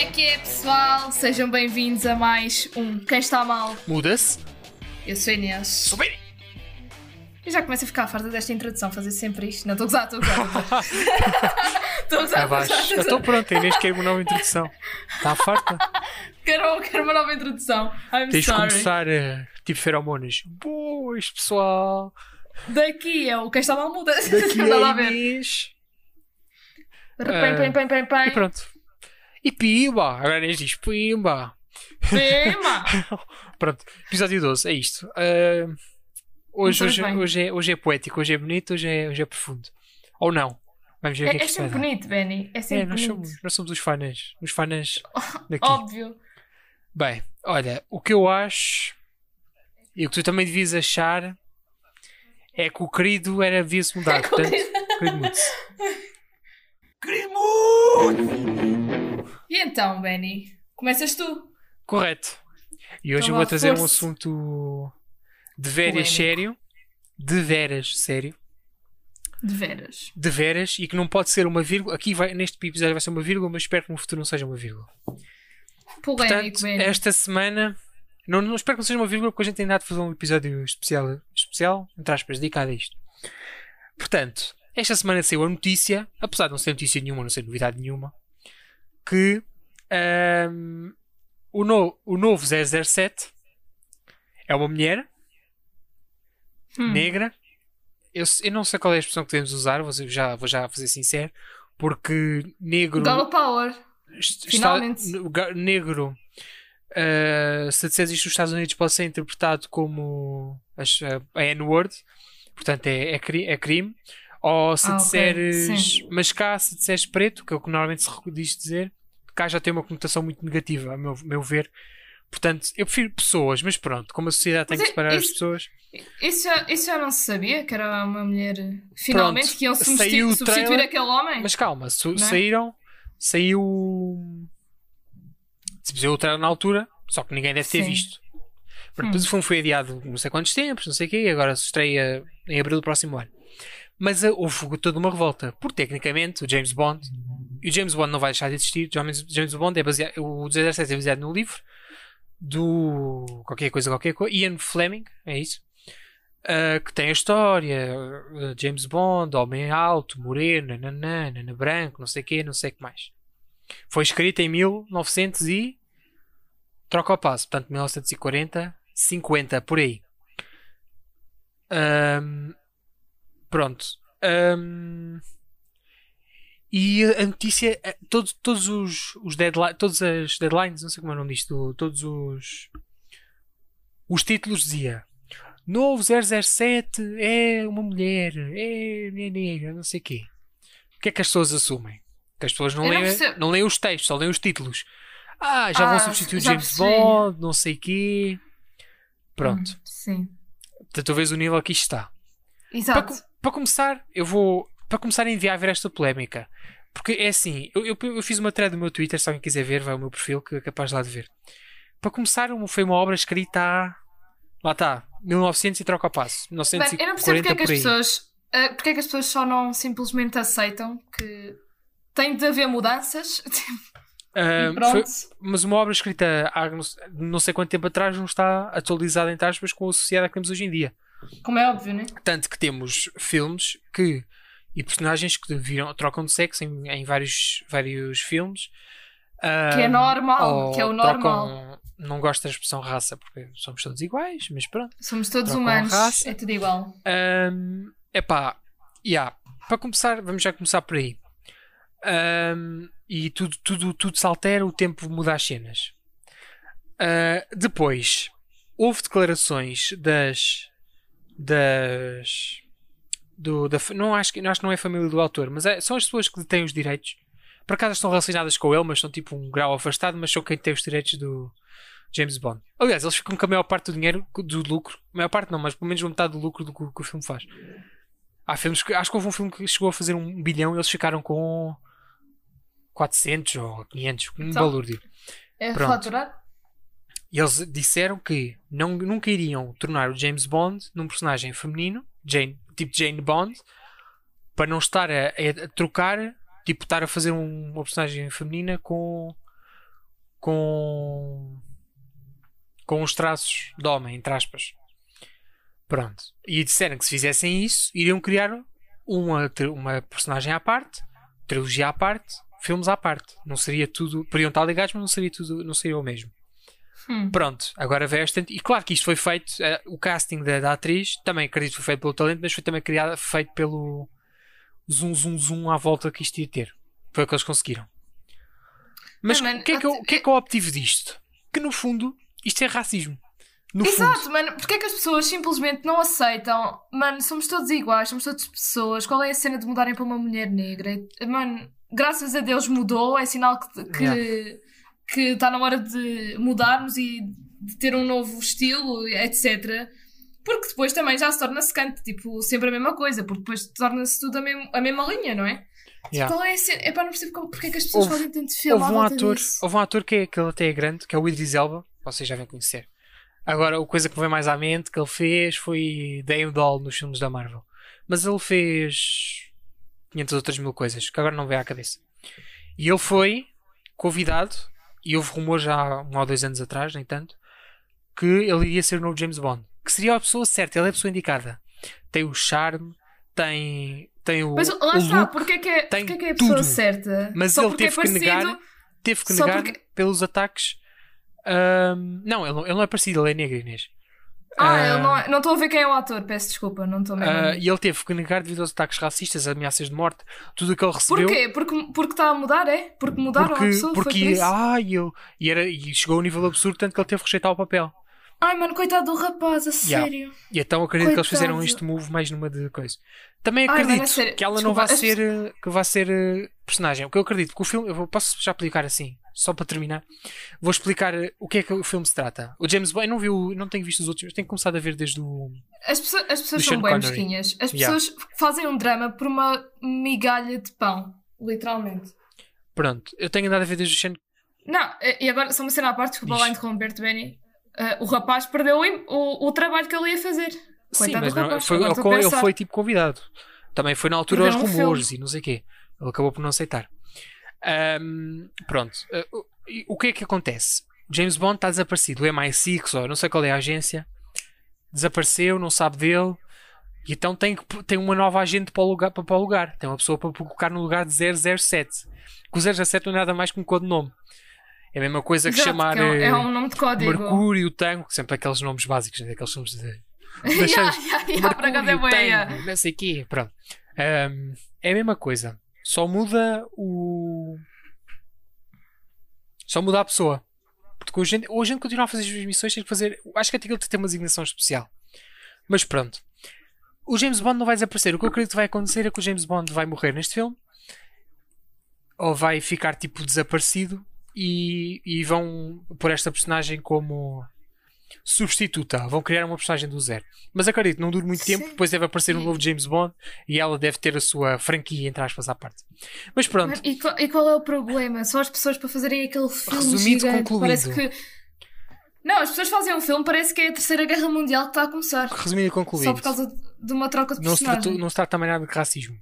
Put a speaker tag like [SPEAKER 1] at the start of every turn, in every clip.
[SPEAKER 1] é que é, pessoal? Sejam bem-vindos a mais um Quem Está Mal.
[SPEAKER 2] Muda-se.
[SPEAKER 1] Eu sou a Inês.
[SPEAKER 2] Sou bem.
[SPEAKER 1] Eu já começo a ficar farta desta introdução, fazer sempre isto. Não, estou a gozar, estou a gozar. Estou a gozar.
[SPEAKER 2] Abaixo.
[SPEAKER 1] a
[SPEAKER 2] Eu estou pronto, a Inês quer uma nova introdução. Está farta?
[SPEAKER 1] Quero, quero uma nova introdução. I'm
[SPEAKER 2] Tens de começar a tipo feromonas. Boas, pessoal.
[SPEAKER 1] Daqui é o Quem Está Mal muda.
[SPEAKER 2] Daqui
[SPEAKER 1] a
[SPEAKER 2] é
[SPEAKER 1] ver.
[SPEAKER 2] Inês.
[SPEAKER 1] Pem, pem, pem, pem,
[SPEAKER 2] E pronto. E pimba. Agora Inês diz pimba.
[SPEAKER 1] Pima.
[SPEAKER 2] Pronto, episódio 12, é isto. Ah, hoje, hoje, hoje, é, hoje é poético, hoje é bonito, hoje é, hoje é profundo. Ou não. Vamos ver o que
[SPEAKER 1] É,
[SPEAKER 2] é que
[SPEAKER 1] é
[SPEAKER 2] vai
[SPEAKER 1] sempre
[SPEAKER 2] dar.
[SPEAKER 1] bonito, Benny. É
[SPEAKER 2] É,
[SPEAKER 1] sempre
[SPEAKER 2] nós
[SPEAKER 1] bonito.
[SPEAKER 2] somos, nós somos os fanãs. Os fanãs daqui.
[SPEAKER 1] Óbvio.
[SPEAKER 2] Bem, olha, o que eu acho e o que tu também devias achar é que o querido era devia-se mudar.
[SPEAKER 1] É
[SPEAKER 2] portanto,
[SPEAKER 1] querido-
[SPEAKER 2] querido mude-se.
[SPEAKER 1] Então, Benny? Começas tu.
[SPEAKER 2] Correto. E hoje
[SPEAKER 1] Então
[SPEAKER 2] eu vou trazer um assunto de veras
[SPEAKER 1] Polémico.
[SPEAKER 2] sério. De veras sério.
[SPEAKER 1] De veras.
[SPEAKER 2] De veras e que não pode ser uma vírgula. Aqui vai, neste episódio vai ser uma vírgula, mas espero que no futuro não seja uma vírgula.
[SPEAKER 1] Polémico,
[SPEAKER 2] Portanto,
[SPEAKER 1] Benny.
[SPEAKER 2] esta semana. Não, não espero que não seja uma vírgula porque a gente tem dado de fazer um episódio especial, especial entre aspas, dedicado a isto. Portanto, esta semana saiu a notícia, apesar de não ser notícia nenhuma, não ser novidade nenhuma, que ahm, o, no, o novo 007 é uma mulher
[SPEAKER 1] Hum.
[SPEAKER 2] negra. Eu, eu não sei qual é a expressão que devemos usar, vou, já, vou já fazer sincero, porque negro.
[SPEAKER 1] Girl Power.
[SPEAKER 2] Est-
[SPEAKER 1] Finalmente.
[SPEAKER 2] Está, ga- negro, uh, se disseres isto nos Estados Unidos, pode ser interpretado como a, N-word, portanto é, é, cri- é crime. Ou se
[SPEAKER 1] Ah,
[SPEAKER 2] disseres,
[SPEAKER 1] Sim.
[SPEAKER 2] mas cá, se disseres preto, que é o que normalmente se diz dizer, cá já tem uma conotação muito negativa, a meu, meu ver. Portanto, eu prefiro pessoas, mas pronto, como a sociedade tem que
[SPEAKER 1] é-
[SPEAKER 2] separar as
[SPEAKER 1] isso-
[SPEAKER 2] pessoas,
[SPEAKER 1] Isso já, isso já não se sabia que era uma mulher. Finalmente
[SPEAKER 2] Pronto,
[SPEAKER 1] que iam substituir,
[SPEAKER 2] o
[SPEAKER 1] substituir
[SPEAKER 2] trailer,
[SPEAKER 1] aquele homem.
[SPEAKER 2] Mas calma, su-
[SPEAKER 1] é?
[SPEAKER 2] saíram. Saiu. Se fizer o trailer na altura, só que ninguém deve ter
[SPEAKER 1] Sim.
[SPEAKER 2] visto.
[SPEAKER 1] Hum.
[SPEAKER 2] Depois o filme foi adiado não sei quantos tempos, não sei o quê, e agora se estreia em abril do próximo ano. Mas ah, houve toda uma revolta, porque tecnicamente o James Bond. E o James Bond não vai deixar de existir. James, James Bond é baseado. O 17 é baseado no livro do. qualquer coisa, qualquer coisa. Ian Fleming, é isso? Uh, que tem a história, uh, James Bond, homem alto, moreno, nananã, nanã branco, não sei o quê, não sei o que mais. Foi escrito em 1900 e troca o passo, portanto 1940, 50, por aí. Ahm, pronto. Ahm, e a notícia, eh, todos, todos os, os deadlines, todas as deadlines, não sei como é o nome disto, todos os os títulos dizia Novo 007 é uma mulher, é mulher negra, não sei o quê. O que é que as pessoas assumem? Que as pessoas não,
[SPEAKER 1] não
[SPEAKER 2] leem,
[SPEAKER 1] percebo.
[SPEAKER 2] não leem os textos, só leem os títulos. Ah, já
[SPEAKER 1] Ah,
[SPEAKER 2] vão substituir o
[SPEAKER 1] já
[SPEAKER 2] James
[SPEAKER 1] percebi.
[SPEAKER 2] Bond, não sei o quê. Pronto.
[SPEAKER 1] Hum, sim.
[SPEAKER 2] Portanto, tu vês o nível que isto está. Para,
[SPEAKER 1] Exato.
[SPEAKER 2] co- para começar, eu vou. Para começar a enviar ver esta polémica. Porque é assim, eu, eu, eu fiz uma thread no meu Twitter, se alguém quiser ver, vai ao meu perfil, que é capaz lá de ver. Para começar, foi uma obra escrita há. Lá está, 1900 e troca o passo.
[SPEAKER 1] Bem,
[SPEAKER 2] 1940
[SPEAKER 1] eu não percebo porque é que as pessoas. ah, porque é que as pessoas só não simplesmente aceitam que tem de haver mudanças. Pronto.
[SPEAKER 2] foi- mas uma obra escrita há não, não sei quanto tempo atrás não está atualizada entre aspas com a sociedade que temos hoje em dia.
[SPEAKER 1] Como é óbvio, né?
[SPEAKER 2] Tanto que temos filmes que e personagens que viram, trocam de sexo em, em vários, vários filmes.
[SPEAKER 1] Que é
[SPEAKER 2] Ah,
[SPEAKER 1] normal. Que é o normal.
[SPEAKER 2] trocam- não gosto da expressão raça porque somos todos iguais, mas pronto.
[SPEAKER 1] Somos todos humanos.
[SPEAKER 2] raça.
[SPEAKER 1] É tudo igual.
[SPEAKER 2] Um, epá, yeah. para começar, vamos já começar por aí. Um, e tudo, tudo, tudo se altera, o tempo muda as cenas. Uh, depois, houve declarações das. das. Do, da, não acho, que, acho que não é a família do autor, mas é- são as pessoas que têm os direitos. Por acaso estão relacionadas com ele, mas são tipo um grau afastado, mas são quem tem os direitos do James Bond. Aliás, eles ficam com a maior parte do dinheiro, do lucro. A maior parte não, mas pelo menos metade do lucro do que, o- que o filme faz. Há filmes que, acho que houve um filme que chegou a fazer um bilhão e eles ficaram com 400 ou 500, um
[SPEAKER 1] Então.
[SPEAKER 2] balúrdio.
[SPEAKER 1] É
[SPEAKER 2] Pronto.
[SPEAKER 1] faturar?
[SPEAKER 2] E eles disseram que não, nunca iriam tornar o James Bond num personagem feminino, Jane, tipo Jane Bond, para não estar a, a- a trocar, tipo, estar a fazer um- uma personagem feminina com, com com os traços de homem, entre aspas. Pronto. E disseram que se fizessem isso, iriam criar uma, uma personagem à parte, trilogia à parte, filmes à parte. Não seria tudo. Podiam estar ligados, mas não seria tudo, não seria o mesmo.
[SPEAKER 1] Hum.
[SPEAKER 2] Pronto, agora veio esta. E claro que isto foi feito, eh, o casting da, da atriz, também acredito que foi feito pelo talento, mas foi também criado, feito pelo zoom, zoom, zoom à volta que isto ia ter. Foi o que eles conseguiram. Mas o que, é que eu, que é que eu obtive disto? Que no fundo, isto é racismo. No
[SPEAKER 1] Exato,
[SPEAKER 2] fundo.
[SPEAKER 1] mano. Porque é que as pessoas simplesmente não aceitam? Mano, somos todos iguais, somos todas pessoas. Qual é a cena de mudarem para uma mulher negra? Mano, graças a Deus mudou, é sinal que que
[SPEAKER 2] Yeah.
[SPEAKER 1] Que está na hora de mudarmos e de ter um novo estilo, etc. Porque depois também já se torna secante, tipo, sempre a mesma coisa, porque depois torna-se tudo a, mesmo- a mesma linha, não é?
[SPEAKER 2] Yeah.
[SPEAKER 1] Qual é a cena? É para não perceber como, porque é que as pessoas
[SPEAKER 2] Houve-
[SPEAKER 1] fazem tanto filme
[SPEAKER 2] Houve um, ator,
[SPEAKER 1] disso.
[SPEAKER 2] houve um ator que, é, que ele até é grande, que é o Idris Elba, vocês já devem conhecer. Agora, a coisa que me vem mais à mente que ele fez foi Doll nos filmes da Marvel. Mas ele fez 500 outras mil coisas, que agora não vem à cabeça. E ele foi convidado, e houve rumores já há um ou dois anos atrás, nem tanto, que ele iria ser o novo James Bond. Que seria a pessoa certa, ele é a pessoa indicada. Tem o charme, tem, tem o,
[SPEAKER 1] Mas lá
[SPEAKER 2] o
[SPEAKER 1] está,
[SPEAKER 2] look,
[SPEAKER 1] porque é que é,
[SPEAKER 2] tem
[SPEAKER 1] porque é, que é a pessoa
[SPEAKER 2] tudo.
[SPEAKER 1] certa?
[SPEAKER 2] Mas
[SPEAKER 1] Só
[SPEAKER 2] ele teve
[SPEAKER 1] é
[SPEAKER 2] que
[SPEAKER 1] parecido?
[SPEAKER 2] negar teve que
[SPEAKER 1] Só
[SPEAKER 2] negar
[SPEAKER 1] porque-
[SPEAKER 2] pelos ataques. Não, ele não, ele não é parecido, ele é negro, Inês.
[SPEAKER 1] Ah,
[SPEAKER 2] Ah,
[SPEAKER 1] eu não não estou a ver quem é o ator, peço desculpa, não estou mesmo. a
[SPEAKER 2] ah,
[SPEAKER 1] ver.
[SPEAKER 2] e ele teve que negar devido aos ataques racistas, ameaças de morte, tudo o que ele recebeu.
[SPEAKER 1] Porquê? Porque, porque está a mudar, é? Porque mudaram a
[SPEAKER 2] Porque,
[SPEAKER 1] pessoa, foi por
[SPEAKER 2] porque
[SPEAKER 1] isso?
[SPEAKER 2] ai, eu, e, era, e chegou a um nível absurdo, tanto que ele teve que rejeitar o papel.
[SPEAKER 1] Ai, mano, coitado do rapaz, a
[SPEAKER 2] Yeah.
[SPEAKER 1] sério.
[SPEAKER 2] E então acredito que eles
[SPEAKER 1] Coitado.
[SPEAKER 2] fizeram este move mais numa de coisa. Também
[SPEAKER 1] Ai,
[SPEAKER 2] acredito
[SPEAKER 1] mano, a sério,
[SPEAKER 2] que ela não
[SPEAKER 1] desculpa,
[SPEAKER 2] vai
[SPEAKER 1] as
[SPEAKER 2] ser eh, que vai ser eh, personagem. O que eu acredito que o filme, eu posso já explicar assim, só para terminar. Vou explicar eh, o que é que o filme se trata. O James Bond, eu não vi, o- não tenho visto os outros, tenho começado a ver desde o
[SPEAKER 1] As pessoas, as pessoas são bem mesquinhas. As
[SPEAKER 2] Yeah.
[SPEAKER 1] pessoas fazem um drama por uma migalha de pão, literalmente.
[SPEAKER 2] Pronto, eu tenho andado a ver desde o Sean
[SPEAKER 1] Não, e agora só uma cena à parte, desculpa
[SPEAKER 2] Diz.
[SPEAKER 1] lá interromper-te, Benny. Ah, o rapaz perdeu o, o, o trabalho que ele ia fazer.
[SPEAKER 2] Sim,
[SPEAKER 1] Coitado
[SPEAKER 2] mas
[SPEAKER 1] do
[SPEAKER 2] não, foi, ele, foi tipo convidado. Também foi na altura aos
[SPEAKER 1] um
[SPEAKER 2] rumores e não sei o quê. Ele acabou por não aceitar. Ahm, pronto. Uh, o- o que é que acontece? James Bond está desaparecido. O MI6, ou não sei qual é a agência, desapareceu, não sabe dele. E então tem, que- tem uma nova agente para o lugar. Para, para o lugar. Tem uma pessoa para colocar no lugar de 007. Que o 007 não é nada mais que um codinome. É a mesma coisa que
[SPEAKER 1] Exato,
[SPEAKER 2] chamar
[SPEAKER 1] que é, um, é
[SPEAKER 2] eh,
[SPEAKER 1] um nome de código.
[SPEAKER 2] Mercúrio, Tango, sempre aqueles nomes básicos, né? aqueles nomes de.
[SPEAKER 1] yeah, yeah, yeah, é
[SPEAKER 2] Mercúrio,
[SPEAKER 1] yeah.
[SPEAKER 2] Tango, não sei o quê. Pronto. Ahm, é a mesma coisa. Só muda o. Só muda a pessoa. Porque hoje, hoje a gente continua a fazer as missões, tem que fazer. Acho que tem que ter uma designação especial. Mas pronto. O James Bond não vai desaparecer. O que eu acredito que vai acontecer é que o James Bond vai morrer neste filme. Ou vai ficar tipo desaparecido. E, e vão pôr esta personagem como substituta. Vão criar uma personagem do zero. Mas acredito, não dura muito tempo.
[SPEAKER 1] Sim.
[SPEAKER 2] Depois deve aparecer um novo James Bond. E ela deve ter a sua franquia, entre aspas, à parte. Mas pronto.
[SPEAKER 1] E qual, e qual é o problema? Só as pessoas para fazerem aquele filme
[SPEAKER 2] Resumido,
[SPEAKER 1] gigante.
[SPEAKER 2] concluído.
[SPEAKER 1] Parece que... Não, as pessoas fazem um filme, parece que é a Terceira Guerra Mundial que está a começar.
[SPEAKER 2] Resumido e concluído.
[SPEAKER 1] Só por causa de uma troca de
[SPEAKER 2] não, se
[SPEAKER 1] personagem.
[SPEAKER 2] trata, não se trata também nada de racismo.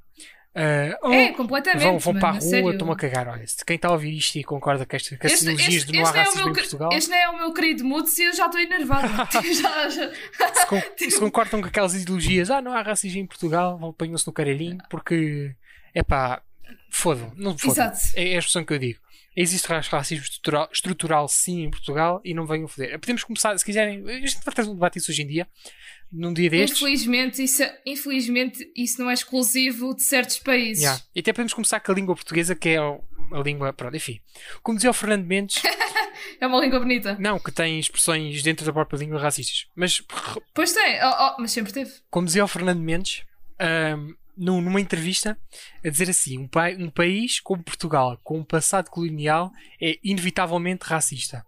[SPEAKER 2] Oh,
[SPEAKER 1] É, completamente.
[SPEAKER 2] vão vão para a rua, estão a cagar. Olha, se quem está a ouvir isto e concorda que, esta, que as
[SPEAKER 1] Este,
[SPEAKER 2] ideologias
[SPEAKER 1] este,
[SPEAKER 2] de não há
[SPEAKER 1] é
[SPEAKER 2] racismo
[SPEAKER 1] meu,
[SPEAKER 2] em Portugal,
[SPEAKER 1] este não é o meu querido Mutz e eu já estou já, já.
[SPEAKER 2] se, con- se concordam com aquelas ideologias, ah, não há racismo em Portugal, apanham-se no caralhinho, porque é pá, fodam, não fodam. É, é a expressão que eu digo. Existe ra- racismo estrutural, estrutural sim em Portugal e não venham foder. Podemos começar, se quiserem, a gente vai trazer um debate isso hoje em dia, num dia destes.
[SPEAKER 1] Infelizmente isso, é- infelizmente, isso não é exclusivo de certos países.
[SPEAKER 2] Yeah. E até podemos começar com a língua portuguesa, que é a língua. Pronto, enfim. Como dizia o Fernando Mendes,
[SPEAKER 1] É uma língua bonita.
[SPEAKER 2] não, que tem expressões dentro da própria língua racistas. Mas,
[SPEAKER 1] Pois tem, oh, oh, mas sempre teve.
[SPEAKER 2] como dizia o Fernando Mendes, ahm, num- numa entrevista, a dizer assim: um, pai- um país como Portugal, com um passado colonial, é inevitavelmente racista.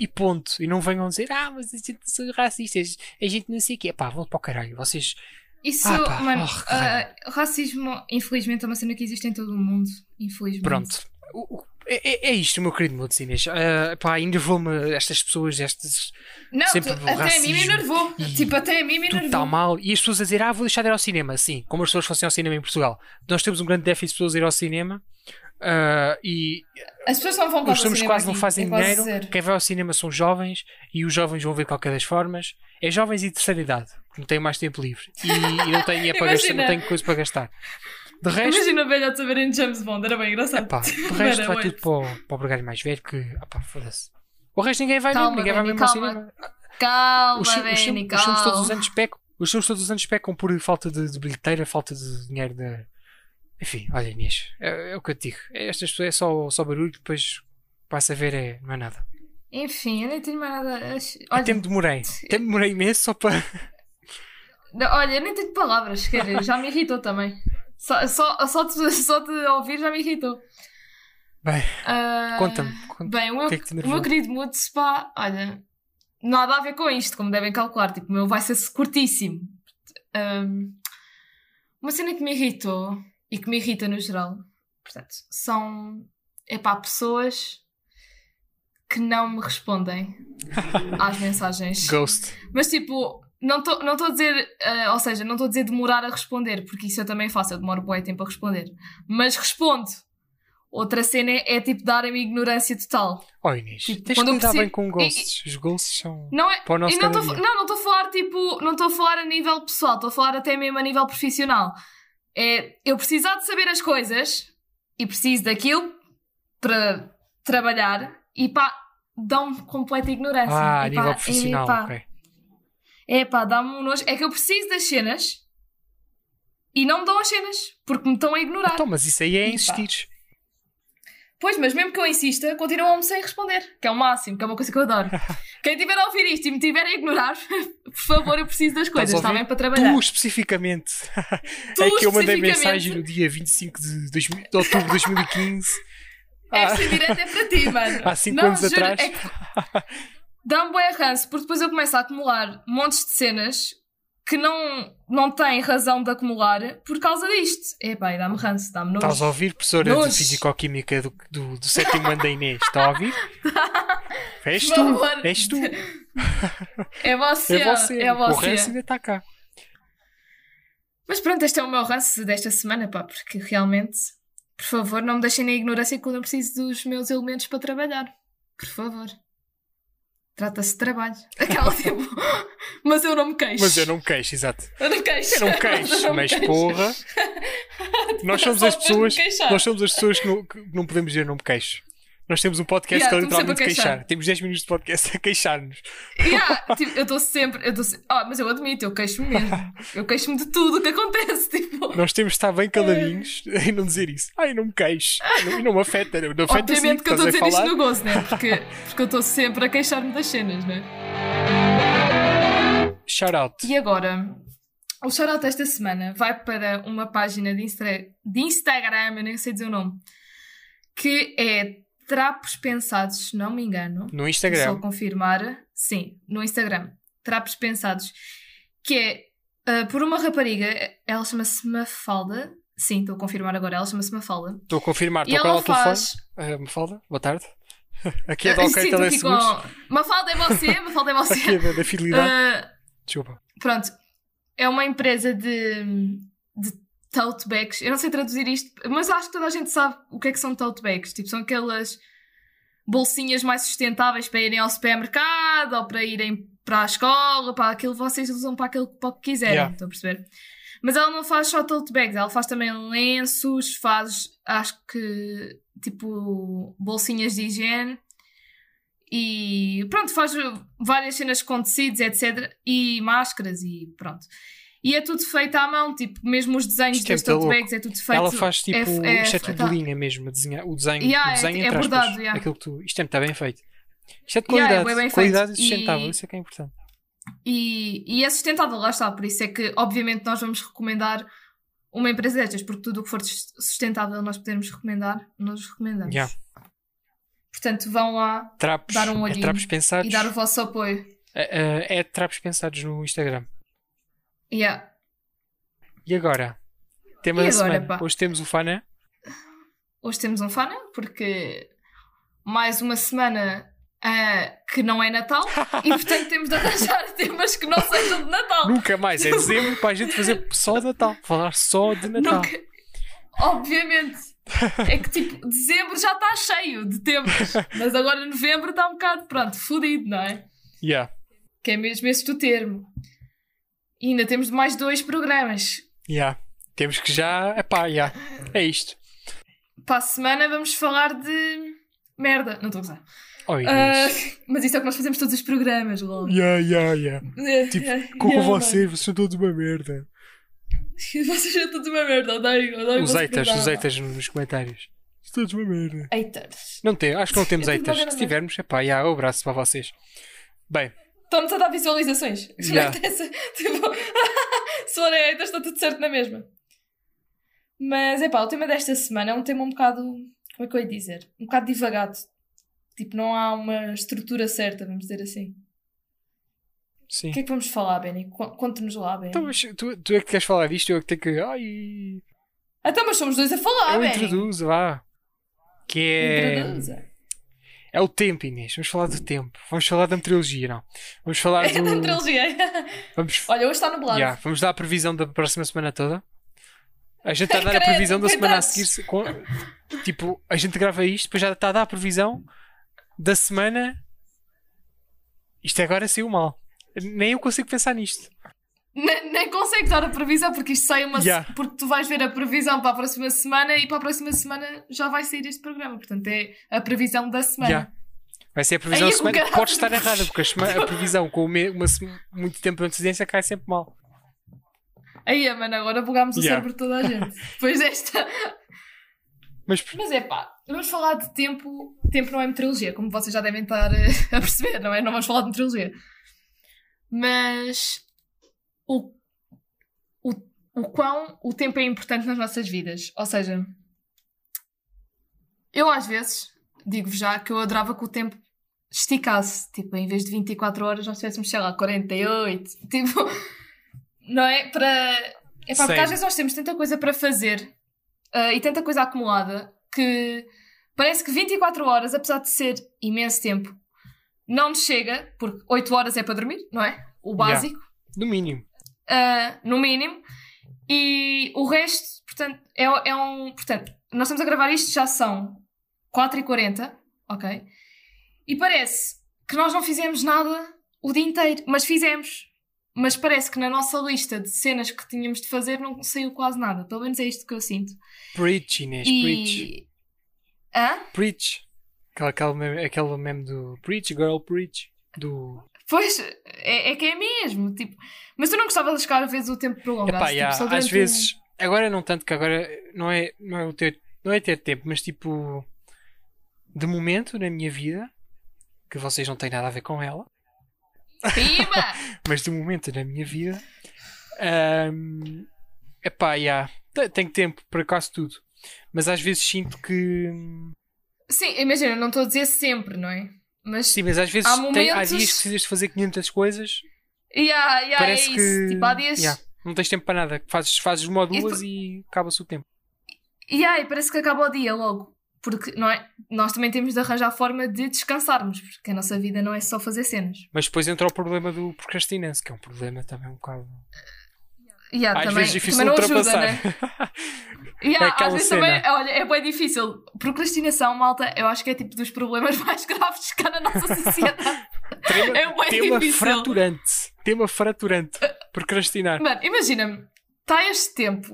[SPEAKER 2] E ponto. E não venham dizer, ah, mas a gente são racistas, a gente não sei o quê. Pá, vão para o caralho. Vocês.
[SPEAKER 1] Isso,
[SPEAKER 2] Ah, pá,
[SPEAKER 1] mano,
[SPEAKER 2] oh,
[SPEAKER 1] ah, racismo, infelizmente, é uma cena que existe em todo o mundo. Infelizmente.
[SPEAKER 2] Pronto. O- É, é- é isto, meu querido Mudes Inês. Ah, pá, enervou-me estas pessoas, estes.
[SPEAKER 1] Não,
[SPEAKER 2] Sempre
[SPEAKER 1] tu- até a mim me enervou. Tipo, até a mim me enervou.
[SPEAKER 2] está mal. E as pessoas a dizer, ah, vou deixar de ir ao cinema. Sim, como as pessoas fossem ao cinema em Portugal. Nós temos um grande déficit de pessoas a ir ao cinema. Ah, e
[SPEAKER 1] As pessoas não vão
[SPEAKER 2] os filmes quase não
[SPEAKER 1] aqui,
[SPEAKER 2] fazem
[SPEAKER 1] é quase
[SPEAKER 2] dinheiro. Quem vai ao cinema são jovens e os jovens vão ver de qualquer das formas. É jovens e terceira idade, que não têm mais tempo livre e, e não têm dinheiro para gastar, não têm coisa para gastar. De resto,
[SPEAKER 1] Imagina velhotes a verem James Bond, era bem engraçado.
[SPEAKER 2] Epá, de resto vai tudo para o, para o mais velho que, opá, foda-se. O resto ninguém vai
[SPEAKER 1] Calma,
[SPEAKER 2] mesmo, ninguém vai mesmo ao
[SPEAKER 1] calma.
[SPEAKER 2] cinema.
[SPEAKER 1] Calma,
[SPEAKER 2] Os, fi- os filmes- os
[SPEAKER 1] calma.
[SPEAKER 2] filmes todos os anos pecam. Os filmes todos os anos pecam por falta de, de bilheteira, falta de dinheiro de... Enfim, olha Inês, é, é o que eu te digo. Estas pessoas é só, só barulho, depois passa a ver, é, não é nada.
[SPEAKER 1] Enfim, eu nem tenho mais nada.
[SPEAKER 2] Olha, Até me demorei. Até me demorei imenso só para.
[SPEAKER 1] Olha, eu nem tenho palavras, quer dizer, já me irritou também. Só, só, só, te, só ouvir já me irritou.
[SPEAKER 2] Bem,
[SPEAKER 1] Ah,
[SPEAKER 2] conta-me. conta
[SPEAKER 1] Bem, o meu,
[SPEAKER 2] que é que
[SPEAKER 1] o meu querido Moods, pá, olha, nada a ver com isto, como devem calcular. Tipo, o meu vai ser curtíssimo. Ahm, uma cena que me irritou e que me irrita no geral, portanto, são, é pá, pessoas que não me respondem às mensagens.
[SPEAKER 2] Ghost.
[SPEAKER 1] Mas tipo, não estou não tô a dizer, ah, ou seja, não estou a dizer demorar a responder, porque isso eu também faço, eu demoro bué tempo a responder. Mas respondo. Outra cena é, é, tipo darem-me ignorância total.
[SPEAKER 2] Oh Inês,
[SPEAKER 1] Tipo,
[SPEAKER 2] tens
[SPEAKER 1] quando
[SPEAKER 2] que lidar bem com ghosts. Os ghosts são.
[SPEAKER 1] Não é?
[SPEAKER 2] Para o nosso
[SPEAKER 1] e não
[SPEAKER 2] dia.
[SPEAKER 1] não, não estou a falar tipo, não estou a falar a nível pessoal, estou a falar até mesmo a nível profissional. É eu precisar de saber as coisas e preciso daquilo para trabalhar e pá, dão-me completa ignorância.
[SPEAKER 2] Ah, a
[SPEAKER 1] Epá,
[SPEAKER 2] nível profissional,
[SPEAKER 1] epá,
[SPEAKER 2] ok.
[SPEAKER 1] Epá, dá-me um nojo. É que eu preciso das cenas e não me dão as cenas porque me estão a ignorar.
[SPEAKER 2] Então, mas isso aí é insistir.
[SPEAKER 1] Pois, mas mesmo que eu insista, continuam-me sem responder, que é o máximo, que é uma coisa que eu adoro. Quem estiver a ouvir isto e me estiver a ignorar, por favor, eu preciso das coisas, está bem? Para trabalhar.
[SPEAKER 2] Tu especificamente.
[SPEAKER 1] Tu
[SPEAKER 2] é que eu mandei mensagem no dia 25 de, 2000 de outubro de 2015.
[SPEAKER 1] Esta direta é para ti, mano.
[SPEAKER 2] Há cinco
[SPEAKER 1] Não,
[SPEAKER 2] anos
[SPEAKER 1] juro,
[SPEAKER 2] atrás.
[SPEAKER 1] É que dá-me bué ranço, porque depois eu começo a acumular montes de cenas que não, não têm razão de acumular por causa disto. Epá, dá-me ranço, dá-me nojo.
[SPEAKER 2] Estás a ouvir, professora
[SPEAKER 1] Nojo.
[SPEAKER 2] de Fisicoquímica do, do, do sétimo ano da Inês? Está a ouvir? És tu, és tu,
[SPEAKER 1] É você,
[SPEAKER 2] é você.
[SPEAKER 1] é
[SPEAKER 2] O
[SPEAKER 1] você.
[SPEAKER 2] resto ainda está cá.
[SPEAKER 1] Mas pronto, este é o meu ranço desta semana, pá, porque realmente, por favor, não me deixem na ignorância quando eu preciso dos meus elementos para trabalhar. Por favor. Trata-se de trabalho. Aquela tipo. mas eu não me queixo.
[SPEAKER 2] Mas eu não me queixo, exato.
[SPEAKER 1] Eu não queixo.
[SPEAKER 2] Eu não me queixo,
[SPEAKER 1] Eu não me
[SPEAKER 2] mas
[SPEAKER 1] queixo.
[SPEAKER 2] porra, nós somos
[SPEAKER 1] Só
[SPEAKER 2] as pessoas, nós somos as pessoas que não, que não podemos dizer não me queixo. Nós temos um podcast
[SPEAKER 1] Yeah,
[SPEAKER 2] que é literalmente
[SPEAKER 1] queixar.
[SPEAKER 2] queixar. Temos 10 minutos de podcast a queixar-nos.
[SPEAKER 1] Yeah, tipo, eu estou sempre. Eu tô se... Ah, mas eu admito, eu queixo-me mesmo. Eu queixo-me de tudo o que acontece. Tipo,
[SPEAKER 2] Nós temos de estar bem caladinhos e não dizer isso. Ai, não me queixo. Não, não me afeta. Não afeta
[SPEAKER 1] obviamente
[SPEAKER 2] sim,
[SPEAKER 1] que eu estou a dizer isto
[SPEAKER 2] falar.
[SPEAKER 1] no gozo, né? Porque, porque eu estou sempre a queixar-me das cenas, né?
[SPEAKER 2] Shout out.
[SPEAKER 1] E agora, o shoutout esta semana vai para uma página de, Instra... de Instagram, eu nem sei dizer o nome, que é Trapos Pensados, se não me engano.
[SPEAKER 2] No Instagram.
[SPEAKER 1] Só confirmar. Sim, no Instagram. Trapos Pensados. Que é ah, por uma rapariga, ela chama-se Mafalda. Sim, estou a confirmar agora, ela chama-se Mafalda.
[SPEAKER 2] Estou a confirmar. Estou com ela ao telefone.
[SPEAKER 1] faz.
[SPEAKER 2] Uh, Mafalda, boa tarde. Aqui é da
[SPEAKER 1] Ah,
[SPEAKER 2] OK Teleseguros.
[SPEAKER 1] com. Mafalda é você, Mafalda é você.
[SPEAKER 2] Aqui é da, da fidelidade.
[SPEAKER 1] Ah,
[SPEAKER 2] Desculpa.
[SPEAKER 1] Pronto, é uma empresa de, de tote bags. Eu não sei traduzir isto, mas acho que toda a gente sabe o que é que são tote bags. Tipo, são aquelas bolsinhas mais sustentáveis para irem ao supermercado ou para irem para a escola, para aquilo vocês usam para aquilo para o que quiserem,
[SPEAKER 2] Yeah.
[SPEAKER 1] estão a perceber? Mas ela não faz só tote bags, ela faz também lenços, faz, acho que, tipo, bolsinhas de higiene e pronto, faz várias cenas com tecidos, etc. E máscaras e pronto. E é tudo feito à mão, tipo, mesmo os desenhos
[SPEAKER 2] Isto é
[SPEAKER 1] das
[SPEAKER 2] muito
[SPEAKER 1] tote
[SPEAKER 2] louco.
[SPEAKER 1] bags é tudo feito.
[SPEAKER 2] Ela faz tipo.
[SPEAKER 1] é- é-
[SPEAKER 2] isto é tudo
[SPEAKER 1] tá.
[SPEAKER 2] de linha mesmo. A desenhar, o desenho,
[SPEAKER 1] Yeah,
[SPEAKER 2] o desenho
[SPEAKER 1] é- é
[SPEAKER 2] entre aspas,
[SPEAKER 1] bordado, yeah.
[SPEAKER 2] aquilo que tu, Isto é muito bem feito. Isto é de
[SPEAKER 1] Yeah, é
[SPEAKER 2] qualidade.
[SPEAKER 1] bem feito.
[SPEAKER 2] qualidade e
[SPEAKER 1] E-
[SPEAKER 2] sustentável. Isso é que é importante.
[SPEAKER 1] E, e é sustentável, lá está. Por isso é que, obviamente, nós vamos recomendar uma empresa destas, porque tudo o que for sustentável nós podemos recomendar, nós recomendamos.
[SPEAKER 2] Yeah.
[SPEAKER 1] Portanto, vão lá
[SPEAKER 2] Trapos,
[SPEAKER 1] Dar um
[SPEAKER 2] é
[SPEAKER 1] olhinho
[SPEAKER 2] trapos pensados.
[SPEAKER 1] e dar o vosso apoio.
[SPEAKER 2] É, é, é trapos pensados no Instagram.
[SPEAKER 1] Yeah.
[SPEAKER 2] E agora? Tema
[SPEAKER 1] E
[SPEAKER 2] da
[SPEAKER 1] agora,
[SPEAKER 2] semana.
[SPEAKER 1] pá?
[SPEAKER 2] Hoje temos o Fana.
[SPEAKER 1] Hoje temos um fana, porque mais uma semana ah, que não é Natal e, portanto, temos de arranjar temas que não sejam de Natal.
[SPEAKER 2] Nunca mais. É dezembro para a gente fazer só de Natal. Falar só de Natal.
[SPEAKER 1] Nunca- Obviamente. É que tipo, dezembro já está cheio de tempos. Mas agora novembro está um bocado, pronto, fodido, não é?
[SPEAKER 2] Yeah.
[SPEAKER 1] Que é mesmo esse o termo. E ainda temos mais dois programas.
[SPEAKER 2] Yeah. Temos que já. Epá, yeah. é isto.
[SPEAKER 1] Para a semana vamos falar de merda. Não estou a gozar.
[SPEAKER 2] Oi,
[SPEAKER 1] Ah, mas isso é o que nós fazemos todos os programas, logo.
[SPEAKER 2] Yeah, yeah, yeah. Tipo, com
[SPEAKER 1] Yeah,
[SPEAKER 2] vocês, vocês são todos uma merda.
[SPEAKER 1] Vocês são todos uma merda, odeio, odeio
[SPEAKER 2] Os haters, os haters nos comentários. Todos uma merda.
[SPEAKER 1] Haters.
[SPEAKER 2] Não tem, acho que não temos haters. Se tivermos, epá, yeah, um abraço para vocês. Bem,
[SPEAKER 1] Estão-nos a dar visualizações.
[SPEAKER 2] Yeah.
[SPEAKER 1] tipo, se forem haters, está tudo certo na mesma. Mas, é pá, o tema desta semana é um tema um bocado. Como é que eu ia dizer? Um bocado divagado. Tipo, não há uma estrutura certa, vamos dizer assim.
[SPEAKER 2] sim.
[SPEAKER 1] O que é que vamos falar, Benny? Conte-nos lá, Benny.
[SPEAKER 2] Então, mas tu, tu é que queres falar disto, eu é que tenho que. Ai.
[SPEAKER 1] Então, mas somos dois a falar,
[SPEAKER 2] eu
[SPEAKER 1] Benny.
[SPEAKER 2] introduzo, vá. Que é.
[SPEAKER 1] Introduza.
[SPEAKER 2] É o tempo, Inês. Vamos falar do tempo. Vamos falar da meteorologia, não. Vamos falar
[SPEAKER 1] É da
[SPEAKER 2] do.
[SPEAKER 1] trilogia.
[SPEAKER 2] Vamos,
[SPEAKER 1] Olha, hoje está nublado.
[SPEAKER 2] Yeah, vamos dar a previsão da próxima semana toda. A gente está a dar a previsão da semana a seguir. se- com- Tipo, a gente grava isto, depois já está a dar a previsão da semana. Isto agora saiu mal. Nem eu consigo pensar nisto.
[SPEAKER 1] Nem, nem consegue dar a previsão porque isto sai uma.
[SPEAKER 2] Yeah.
[SPEAKER 1] Porque tu vais ver a previsão para a próxima semana e para a próxima semana já vai sair este programa. Portanto, é a previsão da semana.
[SPEAKER 2] Yeah. Vai ser a previsão da semana.
[SPEAKER 1] caralho.
[SPEAKER 2] Pode estar errada, porque a, previsão com uma se- muito tempo de antecedência cai sempre mal.
[SPEAKER 1] Aí, mano, agora bugámos o
[SPEAKER 2] Yeah.
[SPEAKER 1] cérebro de toda a gente. Depois desta.
[SPEAKER 2] Mas
[SPEAKER 1] Mas é pá, vamos falar de tempo. Tempo não é meteorologia, como vocês já devem estar eh, a perceber, não é? Não vamos falar de meteorologia. Mas. O, o, o quão o tempo é importante nas nossas vidas. Ou seja, eu às vezes digo-vos já que eu adorava que o tempo esticasse. Tipo, em vez de 24 horas, nós tivéssemos, sei lá, 48. Tipo, não é? Para. É pá, porque às vezes nós temos tanta coisa para fazer ah, e tanta coisa acumulada que parece que 24 horas, apesar de ser imenso tempo, não nos chega, porque 8 horas é para dormir, não é? O
[SPEAKER 2] Yeah.
[SPEAKER 1] básico,
[SPEAKER 2] no mínimo.
[SPEAKER 1] Ah, no mínimo, e o resto, portanto, é, é um. Portanto, nós estamos a gravar isto, já são 4h40, ok? E parece que nós não fizemos nada o dia inteiro, mas fizemos. Mas parece que na nossa lista de cenas que tínhamos de fazer não saiu quase nada. Pelo menos é isto que eu sinto.
[SPEAKER 2] Preach, Inês, preach.
[SPEAKER 1] E. Hã?
[SPEAKER 2] Preach. Aquele, aquele, meme, aquele meme do Preach, Girl, Preach. Do.
[SPEAKER 1] Pois, é, é que é mesmo. Tipo, mas tu não gostavas de chegar a vezes o tempo prolongado?
[SPEAKER 2] Epá,
[SPEAKER 1] tipo,
[SPEAKER 2] yeah,
[SPEAKER 1] só
[SPEAKER 2] às vezes. Agora não tanto, que agora não é, não é, o ter, não é ter tempo, mas tipo. De momento na minha vida, que vocês não têm nada a ver com ela,
[SPEAKER 1] Um...
[SPEAKER 2] Mas de momento na minha vida. Um, epá, yeah, te- tenho tempo para quase tudo. Mas às vezes sinto que.
[SPEAKER 1] Sim, imagina, não estou a dizer sempre, não é? Mas.
[SPEAKER 2] Sim, mas às vezes
[SPEAKER 1] Há
[SPEAKER 2] tem- há
[SPEAKER 1] momentos-
[SPEAKER 2] dias que precisas de fazer 500 coisas.
[SPEAKER 1] Yeah, yeah,
[SPEAKER 2] parece
[SPEAKER 1] é
[SPEAKER 2] que.
[SPEAKER 1] isso. Tipo, há dias.
[SPEAKER 2] yeah, não tens tempo para nada. Fazes, fazes uma ou
[SPEAKER 1] E
[SPEAKER 2] duas
[SPEAKER 1] depois-
[SPEAKER 2] e acaba-se o tempo.
[SPEAKER 1] E aí, parece que acaba o dia logo. Porque não é? nós também temos de arranjar forma de descansarmos, porque a nossa vida não é só fazer cenas.
[SPEAKER 2] Mas depois entra o problema do procrastinense, que é um problema também um bocado.
[SPEAKER 1] E há
[SPEAKER 2] Às
[SPEAKER 1] também,
[SPEAKER 2] vezes difícil
[SPEAKER 1] também
[SPEAKER 2] de
[SPEAKER 1] não ajuda,
[SPEAKER 2] ultrapassar.
[SPEAKER 1] né? E há,
[SPEAKER 2] É
[SPEAKER 1] às vezes
[SPEAKER 2] cena.
[SPEAKER 1] também, olha, é bem difícil. Procrastinação, malta, eu acho que é tipo dos problemas mais graves que há na nossa sociedade.
[SPEAKER 2] tema
[SPEAKER 1] É bué
[SPEAKER 2] tema
[SPEAKER 1] difícil.
[SPEAKER 2] fraturante. Tema fraturante. Procrastinar.
[SPEAKER 1] Mano, imagina-me, está este tempo,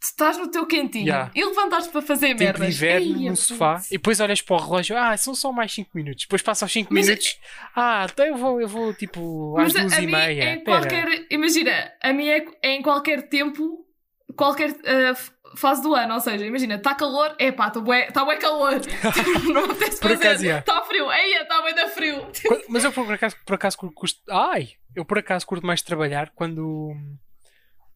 [SPEAKER 1] tu estás no teu quentinho
[SPEAKER 2] Yeah.
[SPEAKER 1] e levantaste para fazer
[SPEAKER 2] Tempo de
[SPEAKER 1] merdas.
[SPEAKER 2] inverno
[SPEAKER 1] Eia,
[SPEAKER 2] no sofá
[SPEAKER 1] putz.
[SPEAKER 2] e depois olhas para o relógio, ah, são só mais 5 minutos. Depois passa aos 5
[SPEAKER 1] Mas-
[SPEAKER 2] minutos, ah, então eu vou, eu vou tipo às
[SPEAKER 1] Mas a-
[SPEAKER 2] duas
[SPEAKER 1] a
[SPEAKER 2] e
[SPEAKER 1] mim
[SPEAKER 2] meia.
[SPEAKER 1] é em
[SPEAKER 2] Pera.
[SPEAKER 1] qualquer. Imagina, a minha é, é em qualquer tempo, qualquer f- fase do ano. Ou seja, imagina, está calor, é pá, está bué, tá bué calor. Tipo, não apetece fazer. Está frio, eia, está bem da frio.
[SPEAKER 2] Mas eu por acaso, por acaso curto, ai, eu por acaso curto mais trabalhar quando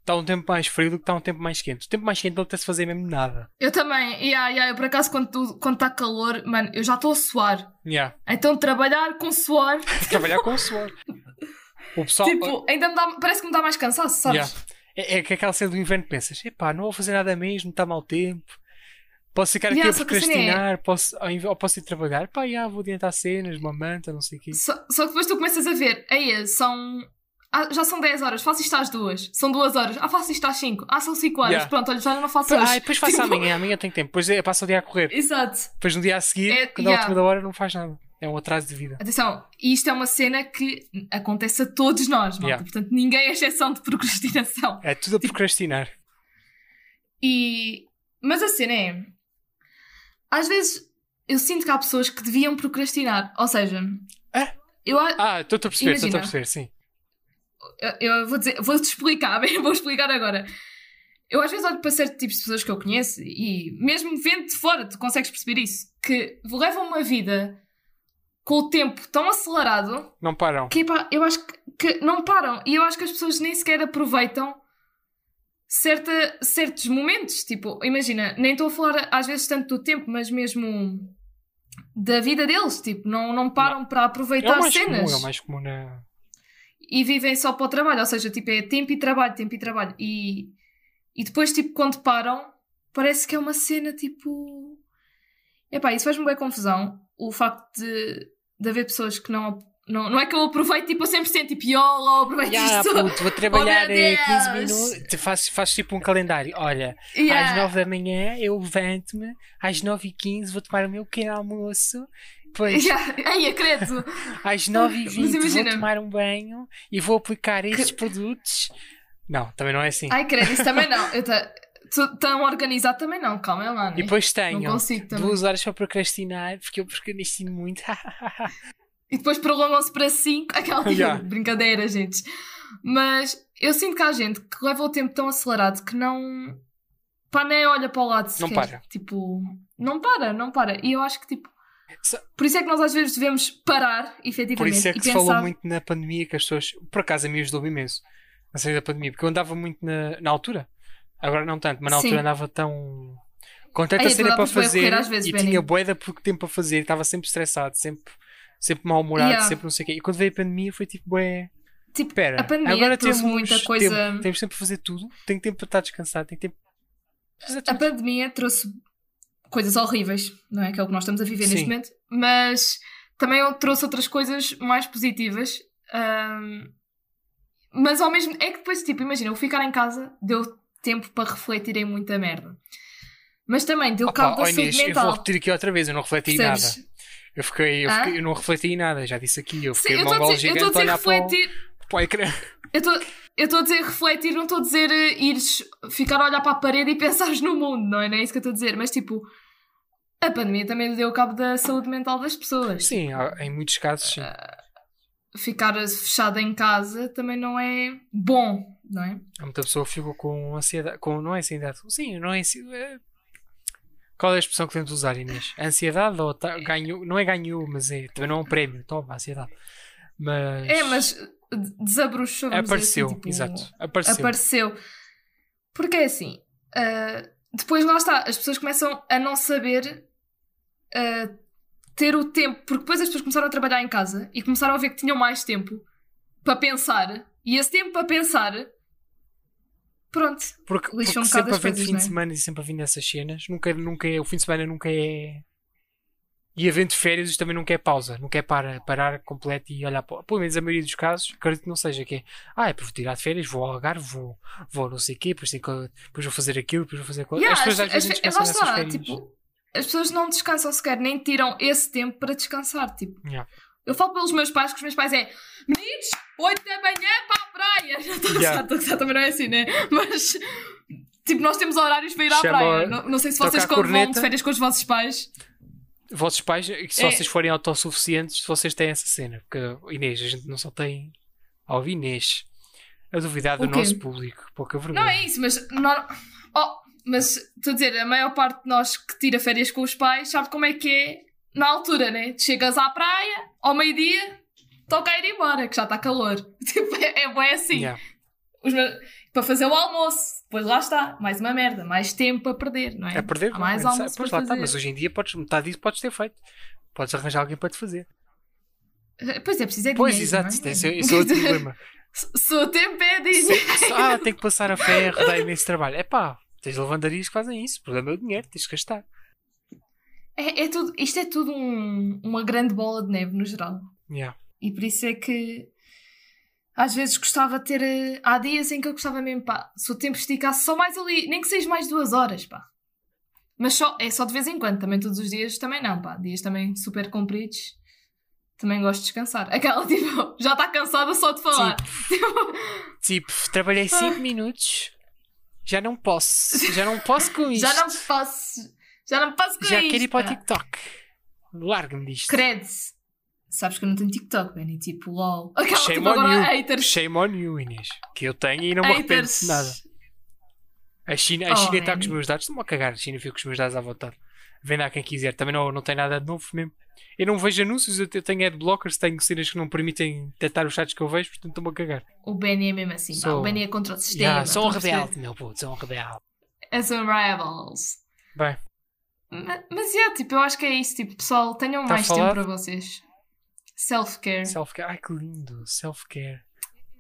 [SPEAKER 2] está um tempo mais frio do que está um tempo mais quente. O tempo mais quente não apetece fazer mesmo nada.
[SPEAKER 1] Eu também, yeah, yeah, eu por acaso, quando está quando tá calor, mano, eu já estou a suar.
[SPEAKER 2] Yeah.
[SPEAKER 1] Então, trabalhar com suor,
[SPEAKER 2] Trabalhar com suor. O pessoal.
[SPEAKER 1] tipo, ainda dá, parece que me dá mais cansaço, sabes?
[SPEAKER 2] Yeah. É, é que aquela cena do inverno pensas, epá, não vou fazer nada mesmo, está mau tempo. Posso ficar aqui
[SPEAKER 1] Yeah,
[SPEAKER 2] a
[SPEAKER 1] é-
[SPEAKER 2] procrastinar, posso, ao inve- ou posso ir trabalhar, pá, já, vou adiantar cenas, uma manta, não sei o quê.
[SPEAKER 1] Só, só que depois tu começas a ver, aí são. Ah, já são 10 horas, faço isto às 2. São 2 horas. Ah, faço isto às 5. Ah, são 5 horas.
[SPEAKER 2] Yeah.
[SPEAKER 1] Pronto, olha, já não faço
[SPEAKER 2] Ah,
[SPEAKER 1] hoje.
[SPEAKER 2] e depois faço
[SPEAKER 1] Tipo,
[SPEAKER 2] amanhã, amanhã tenho tempo. Depois é, passa o dia a correr.
[SPEAKER 1] Exato.
[SPEAKER 2] Depois no dia a seguir,
[SPEAKER 1] É,
[SPEAKER 2] quando é a
[SPEAKER 1] yeah.
[SPEAKER 2] última da hora, não faz nada. É um atraso de vida.
[SPEAKER 1] Atenção, isto é uma cena que acontece a todos nós, malta.
[SPEAKER 2] Yeah.
[SPEAKER 1] Portanto, ninguém é exceção de procrastinação.
[SPEAKER 2] É tudo a procrastinar.
[SPEAKER 1] E... Mas a cena é... Às vezes, eu sinto que há pessoas que deviam procrastinar. Ou seja...
[SPEAKER 2] Ah?
[SPEAKER 1] Eu,
[SPEAKER 2] Ah, estou a perceber, estou a perceber, sim.
[SPEAKER 1] eu, eu vou dizer, vou-te explicar, bem, vou explicar agora. Eu às vezes olho para certos tipos de pessoas que eu conheço e mesmo vendo de fora, tu consegues perceber isso, que levam uma vida com o tempo tão acelerado
[SPEAKER 2] Não param.
[SPEAKER 1] que pá, eu acho que, que não param e eu acho que as pessoas nem sequer aproveitam certa, certos momentos. Tipo, imagina, nem estou a falar às vezes tanto do tempo, mas mesmo da vida deles. Tipo, não, não param para
[SPEAKER 2] É
[SPEAKER 1] aproveitar
[SPEAKER 2] mais
[SPEAKER 1] cenas
[SPEAKER 2] comum, é o mais comum na...
[SPEAKER 1] e vivem só para o trabalho, ou seja, tipo, é tempo e trabalho, tempo e trabalho. E, e depois, tipo, quando param, parece que é uma cena tipo. Epá, isso faz-me bem confusão. O facto de, de haver pessoas que não. Não, não é que eu aproveito tipo a 100%, tipo, YOLO, aproveito
[SPEAKER 2] Ya,
[SPEAKER 1] isto.
[SPEAKER 2] puto, vou trabalhar
[SPEAKER 1] Oh,
[SPEAKER 2] eh, 15
[SPEAKER 1] Deus.
[SPEAKER 2] minutos. Fazes, fazes tipo um calendário. Olha,
[SPEAKER 1] Yeah.
[SPEAKER 2] às 9 da manhã eu levanto-me, às 9 e 15 vou tomar o meu pequeno almoço. Depois,
[SPEAKER 1] Yeah. Ai, acredito.
[SPEAKER 2] às 9 e
[SPEAKER 1] Mas
[SPEAKER 2] 20 vou tomar um banho e vou aplicar estes produtos. Não, também não é assim.
[SPEAKER 1] Ai, credo, isso também não. Eu ta- Tão organizado também não, calma lá, né?
[SPEAKER 2] E depois tenho
[SPEAKER 1] Não consigo também.
[SPEAKER 2] duas horas para procrastinar, porque eu procrastino muito.
[SPEAKER 1] E depois prolongam-se para 5. Aquela
[SPEAKER 2] Yeah.
[SPEAKER 1] brincadeira, gente. Mas eu sinto que há gente que leva o tempo tão acelerado que não. Pá, nem olha para o lado sequer.
[SPEAKER 2] Não para.
[SPEAKER 1] Tipo, não para, não para. E eu acho que, tipo. Por isso é que nós às vezes devemos parar,
[SPEAKER 2] Por
[SPEAKER 1] efetivamente,
[SPEAKER 2] isso é que se
[SPEAKER 1] pensar.
[SPEAKER 2] falou muito na pandemia que as pessoas. Por acaso a mim ajudou-me imenso a sair da pandemia, porque eu andava muito na, na altura. Agora não tanto, mas na
[SPEAKER 1] Sim.
[SPEAKER 2] altura andava tão. Com tanta
[SPEAKER 1] Ai,
[SPEAKER 2] cena para fazer
[SPEAKER 1] vezes,
[SPEAKER 2] e
[SPEAKER 1] Benny.
[SPEAKER 2] tinha boeda pouco tempo para fazer, estava sempre estressado, sempre, sempre mal-humorado,
[SPEAKER 1] Yeah.
[SPEAKER 2] sempre não sei o quê. E quando veio a pandemia foi tipo, bué.
[SPEAKER 1] Tipo,
[SPEAKER 2] Espera,
[SPEAKER 1] a pandemia
[SPEAKER 2] agora
[SPEAKER 1] trouxe
[SPEAKER 2] temos
[SPEAKER 1] muita coisa.
[SPEAKER 2] tempo, temos tempo para fazer tudo, tenho tempo para estar descansado, tenho tempo
[SPEAKER 1] A pandemia trouxe coisas horríveis, não é? Que é o que nós estamos a viver
[SPEAKER 2] Sim.
[SPEAKER 1] neste momento, mas também trouxe outras coisas mais positivas. ahm, mas ao mesmo é que depois, tipo, imagina, eu ficar em casa deu tempo para refletir em muita merda. Mas também deu
[SPEAKER 2] Opa,
[SPEAKER 1] cabo da saúde
[SPEAKER 2] Inês, eu
[SPEAKER 1] mental.
[SPEAKER 2] vou repetir aqui outra vez, eu não refleti em
[SPEAKER 1] Percebes?
[SPEAKER 2] nada. Eu fiquei, eu, fiquei- eu não refleti em nada, já disse aqui, eu
[SPEAKER 1] Sim,
[SPEAKER 2] fiquei
[SPEAKER 1] eu
[SPEAKER 2] mongol
[SPEAKER 1] dizer, eu
[SPEAKER 2] gigante
[SPEAKER 1] estou a
[SPEAKER 2] olhar
[SPEAKER 1] refletir.
[SPEAKER 2] para o ecrã.
[SPEAKER 1] Eu estou- eu a dizer refletir, não estou a dizer eh, ires ficar a olhar para a parede e pensares no mundo, não é? Não é isso que eu estou a dizer. Mas tipo, a pandemia também deu cabo da saúde mental das pessoas.
[SPEAKER 2] Sim, em muitos casos sim.
[SPEAKER 1] Ficar fechada em casa também não é bom, não é?
[SPEAKER 2] Há muita pessoa que ficou com ansiedade, com, não é ansiedade, sim, não é ansiedade. Qual é a expressão que temos de usar, Inês? Ansiedade ou tá- ganhou, não é ganhou, mas é, também não é um prémio, toma, ansiedade. Mas,
[SPEAKER 1] É, mas desabrochou. dizer
[SPEAKER 2] apareceu,
[SPEAKER 1] assim, tipo,
[SPEAKER 2] exato, apareceu.
[SPEAKER 1] Apareceu. Porque é assim, ah, depois lá está, as pessoas começam a não saber ah, ter o tempo, porque depois as pessoas começaram a trabalhar em casa e começaram a ver que tinham mais tempo para pensar, e esse tempo para pensar, pronto,
[SPEAKER 2] Porque, porque
[SPEAKER 1] um
[SPEAKER 2] sempre
[SPEAKER 1] as coisas,
[SPEAKER 2] fim
[SPEAKER 1] não
[SPEAKER 2] de
[SPEAKER 1] é?
[SPEAKER 2] semana e sempre havendo essas cenas, nunca, nunca é, o fim de semana nunca é. E havendo férias, isto também nunca é pausa, nunca é para, parar completo e olhar para. Pelo menos a maioria dos casos, acredito que não seja que é. Ah, é para tirar de férias, vou ao Algarve, vou, vou não sei o quê, depois, tenho depois vou fazer aquilo, depois vou fazer aquilo.
[SPEAKER 1] Yeah,
[SPEAKER 2] as pessoas às
[SPEAKER 1] as-
[SPEAKER 2] vezes
[SPEAKER 1] as-
[SPEAKER 2] descansam
[SPEAKER 1] lá
[SPEAKER 2] nessas férias.
[SPEAKER 1] tipo, as pessoas não descansam sequer, nem tiram esse tempo para descansar. Tipo,
[SPEAKER 2] Yeah.
[SPEAKER 1] Eu falo pelos meus pais, que os meus pais é meninos, 8 da manhã para a praia. Já estou
[SPEAKER 2] Yeah.
[SPEAKER 1] a gozar, também não é assim, né? Mas, tipo, nós temos horários para ir à
[SPEAKER 2] Chama-
[SPEAKER 1] praia. Não, não sei se vocês quando vão de férias com os vossos pais.
[SPEAKER 2] Vossos pais, se
[SPEAKER 1] É.
[SPEAKER 2] vocês forem autossuficientes, vocês têm essa cena. Porque, Inês, a gente não só tem. Ao Inês, a duvidar do nosso público. Pouca vergonha.
[SPEAKER 1] Não é isso, mas. Não, oh, mas estou a dizer, a maior parte de nós que tira férias com os pais sabe como é que é na altura, né? Chegas à praia, ao meio-dia, toca a ir embora, que já está calor. Tipo, é, é assim.
[SPEAKER 2] Yeah.
[SPEAKER 1] Meus- para fazer o almoço. Depois lá está, mais uma merda, mais tempo a perder, não é?
[SPEAKER 2] A perder,
[SPEAKER 1] Há mais
[SPEAKER 2] é?
[SPEAKER 1] almoço
[SPEAKER 2] Pois lá está,
[SPEAKER 1] fazer.
[SPEAKER 2] mas hoje em dia podes, metade disso podes ter feito. Podes arranjar alguém para te fazer.
[SPEAKER 1] Pois é, preciso é de
[SPEAKER 2] Pois,
[SPEAKER 1] dinheiro,
[SPEAKER 2] exato,
[SPEAKER 1] não é?
[SPEAKER 2] esse, é- esse é outro problema.
[SPEAKER 1] Se o tempo é dinheiro.
[SPEAKER 2] Ah, tenho que passar a ferro, dá imenso trabalho. É pá, tens lavandarias que fazem isso. O problema é o dinheiro, tens que gastar.
[SPEAKER 1] É, é tudo, isto é tudo um- uma grande bola de neve no geral.
[SPEAKER 2] Yeah.
[SPEAKER 1] E por isso é que. Às vezes gostava de ter. eh, Há dias em que eu gostava mesmo, pá, se o tempo esticasse só mais ali, nem que seja mais duas horas, pá. Mas só, é só de vez em quando, também todos os dias também não, pá. Dias também super compridos. Também gosto de descansar. Aquela, tipo, já está cansada só de falar.
[SPEAKER 2] Tipo, trabalhei 5 minutos, já não posso. Já não posso com isto.
[SPEAKER 1] já não posso. Já não posso com
[SPEAKER 2] Já
[SPEAKER 1] isto.
[SPEAKER 2] quero ir para o. TikTok. Larga-me disto.
[SPEAKER 1] Credo. Sabes que eu não tenho TikTok, Benny. Tipo, lol. Aquela,
[SPEAKER 2] Shame
[SPEAKER 1] tipo,
[SPEAKER 2] on you.
[SPEAKER 1] haters.
[SPEAKER 2] Shame on you, Inês. Que eu tenho e não me arrependo de nada. A China, a
[SPEAKER 1] Oh,
[SPEAKER 2] China está com os meus dados. Não-me a cagar. A China fica com os meus dados à vontade. Venda a quem quiser. Também não, não tem nada de novo mesmo. Eu não vejo anúncios. Eu te- tenho adblockers. Tenho cenas que não permitem detectar os sites que eu vejo. Portanto, estou-me a cagar.
[SPEAKER 1] O Benny é mesmo assim, pá.
[SPEAKER 2] Sou-
[SPEAKER 1] O Benny é contra o sistema.
[SPEAKER 2] Yeah, sou um rebelde, meu puto. Sou um rebelde.
[SPEAKER 1] É são rebels.
[SPEAKER 2] Bem,
[SPEAKER 1] Ma- Mas é, tipo, eu acho que é isso. Tipo, pessoal, tenham
[SPEAKER 2] Tá
[SPEAKER 1] mais tempo para vocês. Self-care.
[SPEAKER 2] self-care. Ai, que lindo. Self-care.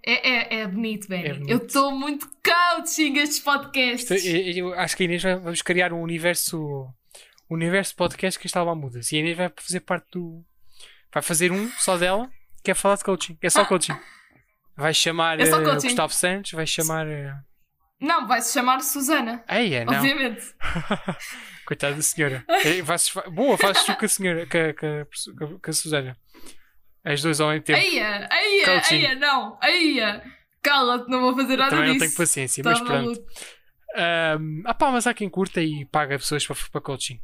[SPEAKER 1] É, é, é bonito, Benny.
[SPEAKER 2] É bonito.
[SPEAKER 1] Eu estou muito coaching estes podcasts.
[SPEAKER 2] Eu, eu acho que a Inês vai, vamos criar um universo. Um universo podcast que está lá muda. E a Inês vai fazer parte do. Vai fazer um só dela, que é falar de coaching. É só coaching. Vai chamar
[SPEAKER 1] É coaching.
[SPEAKER 2] Gustavo Santos, vai chamar. eh,
[SPEAKER 1] Não, vai-se chamar Susana.
[SPEAKER 2] Eia, não.
[SPEAKER 1] Obviamente.
[SPEAKER 2] Coitada da senhora. Eh, fazes- fa- Boa, fazes tu com a senhora, com a, com a- com a Susana. As duas ao mesmo tempo.
[SPEAKER 1] Eia,
[SPEAKER 2] Coaching.
[SPEAKER 1] eia, não. Eia. Cala-te, não vou fazer nada
[SPEAKER 2] Também não
[SPEAKER 1] disso.
[SPEAKER 2] tenho paciência,
[SPEAKER 1] Tá
[SPEAKER 2] mas pronto. Ahm, ah pá, mas há quem curta e paga pessoas para, para coaching.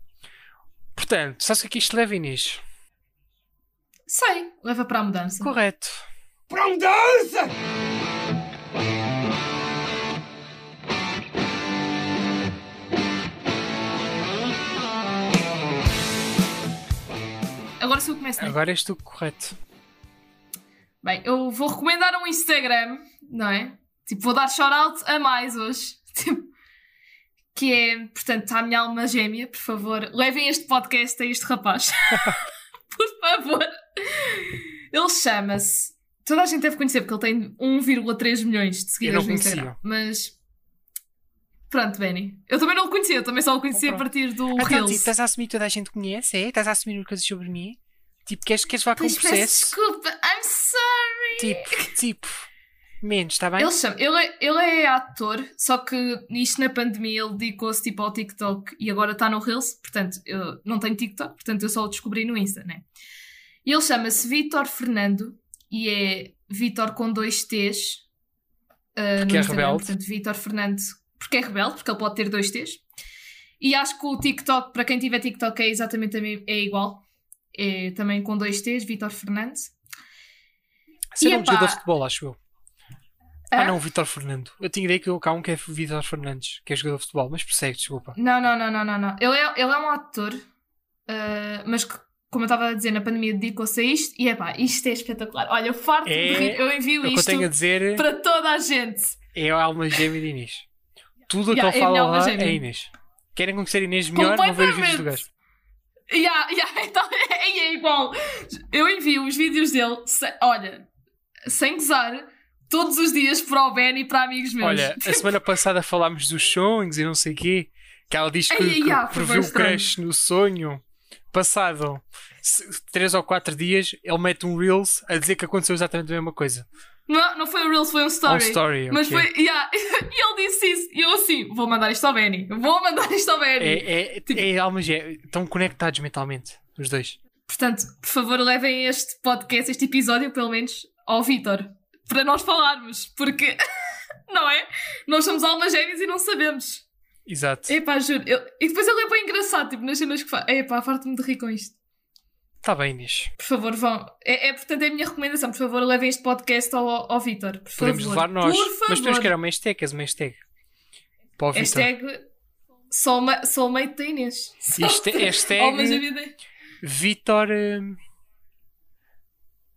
[SPEAKER 2] Portanto, sabes o que é que isto leva, Inês?
[SPEAKER 1] Sei, leva para a mudança.
[SPEAKER 2] Correto.
[SPEAKER 3] Para mudança!
[SPEAKER 1] Agora se eu começo, né?
[SPEAKER 2] Agora és tu correto.
[SPEAKER 1] Bem, eu vou recomendar um Instagram, não é? Tipo, vou dar shout-out a mais hoje. Tipo, que é, portanto, à minha alma gêmea, por favor, levem este podcast a este rapaz. por favor. Ele chama-se. Toda a gente deve conhecer, porque ele tem 1,3 milhões de seguidores no Instagram. Mas. Pronto, Benny. Eu também não o conhecia, eu também só o conhecia a partir do
[SPEAKER 2] Ah,
[SPEAKER 1] Reels.
[SPEAKER 2] tipo, estás a assumir toda a gente conhece? É? Estás a assumir coisas sobre mim? Tipo, queres, queres levar com
[SPEAKER 1] peço
[SPEAKER 2] processo?
[SPEAKER 1] desculpa, I'm sorry.
[SPEAKER 2] Tipo, tipo, menos, está bem?
[SPEAKER 1] Ele, chama, ele, é, ele é ator, só que isto na pandemia ele dedicou-se tipo ao TikTok e agora está no Reels, portanto eu não tenho TikTok, portanto eu só o descobri no Insta, né? E ele chama-se Vitor Fernando e é Vitor com dois T's uh, no
[SPEAKER 2] é
[SPEAKER 1] Instagram,
[SPEAKER 2] rebelde.
[SPEAKER 1] portanto Vitor Fernando, porque é rebelde, porque ele pode ter dois T's. E acho que o TikTok, para quem tiver TikTok, é exatamente é igual. É também com dois T's, Vitor Fernando.
[SPEAKER 2] Esse é
[SPEAKER 1] e
[SPEAKER 2] nome de
[SPEAKER 1] epá-
[SPEAKER 2] jogador de futebol, acho eu. Ah,
[SPEAKER 1] Hã?
[SPEAKER 2] não, Vitor Fernando. Eu tinha ideia que eu- um que é Vitor Fernandes, que é jogador de futebol, mas persegue, desculpa.
[SPEAKER 1] Não, não, não, não, não, não. Ele é, ele é um ator, uh, mas que, como eu estava a dizer, na pandemia dedicou-se a isto e é pá, isto é espetacular. Olha, eu farto
[SPEAKER 2] É-
[SPEAKER 1] de rir, eu envio
[SPEAKER 2] eu
[SPEAKER 1] isto
[SPEAKER 2] dizer
[SPEAKER 1] para toda a gente.
[SPEAKER 2] é a alma gêmea de Inês. Tudo o que
[SPEAKER 1] Yeah,
[SPEAKER 2] ele
[SPEAKER 1] é
[SPEAKER 2] fala lá é Inês. Querem conhecer Inês melhor, vão ver os vídeos do gajo.
[SPEAKER 1] Yeah, yeah, então é, é igual. Eu envio os vídeos dele, se- olha, sem gozar, todos os dias para o Ben e para amigos meus.
[SPEAKER 2] Olha, a semana passada falámos dos sonhos e não sei o quê. Que ela diz que,
[SPEAKER 1] Ai,
[SPEAKER 2] que previu o crush no sonho. Passado 3 ou 4 dias, ele mete um Reels a dizer que aconteceu exatamente a mesma coisa.
[SPEAKER 1] Não, não foi o Reels, foi um
[SPEAKER 2] Um
[SPEAKER 1] story.
[SPEAKER 2] story,
[SPEAKER 1] Mas foi, yeah. e ele disse isso. E eu assim, vou mandar isto ao Benny. Vou mandar isto ao Benny.
[SPEAKER 2] É, é, é alma gêmea. Estão conectados mentalmente, os dois.
[SPEAKER 1] Portanto, por favor, levem este podcast, este episódio, pelo menos, ao Vitor. Para nós falarmos. Porque, não é? Nós somos almas gêmeas e não sabemos.
[SPEAKER 2] Exato.
[SPEAKER 1] Epá, juro. eu- E depois ele é bem engraçado, tipo, nas cenas que faz. Epá, farto-me de rir com isto.
[SPEAKER 2] Está bem, Inês.
[SPEAKER 1] Por favor, vão. É, é, portanto, é a minha recomendação. Por favor, levem este podcast ao, ao Vitor.
[SPEAKER 2] Podemos
[SPEAKER 1] favor.
[SPEAKER 2] levar nós.
[SPEAKER 1] Por favor.
[SPEAKER 2] Mas podemos criar uma hashtag, és uma hashtag. Para o Vitor.
[SPEAKER 1] Hashtag soulma- soulmate da Inês.
[SPEAKER 2] É hashtag- Vitor. hum,